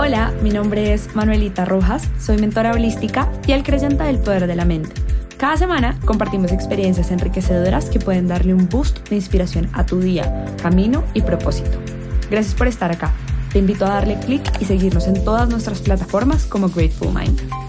Hola, mi nombre es Manuelita Rojas, soy mentora holística y el creyente del poder de la mente. Cada semana compartimos experiencias enriquecedoras que pueden darle un boost de inspiración a tu día, camino y propósito. Gracias por estar acá. Te invito a darle clic y seguirnos en todas nuestras plataformas como Grateful Mind.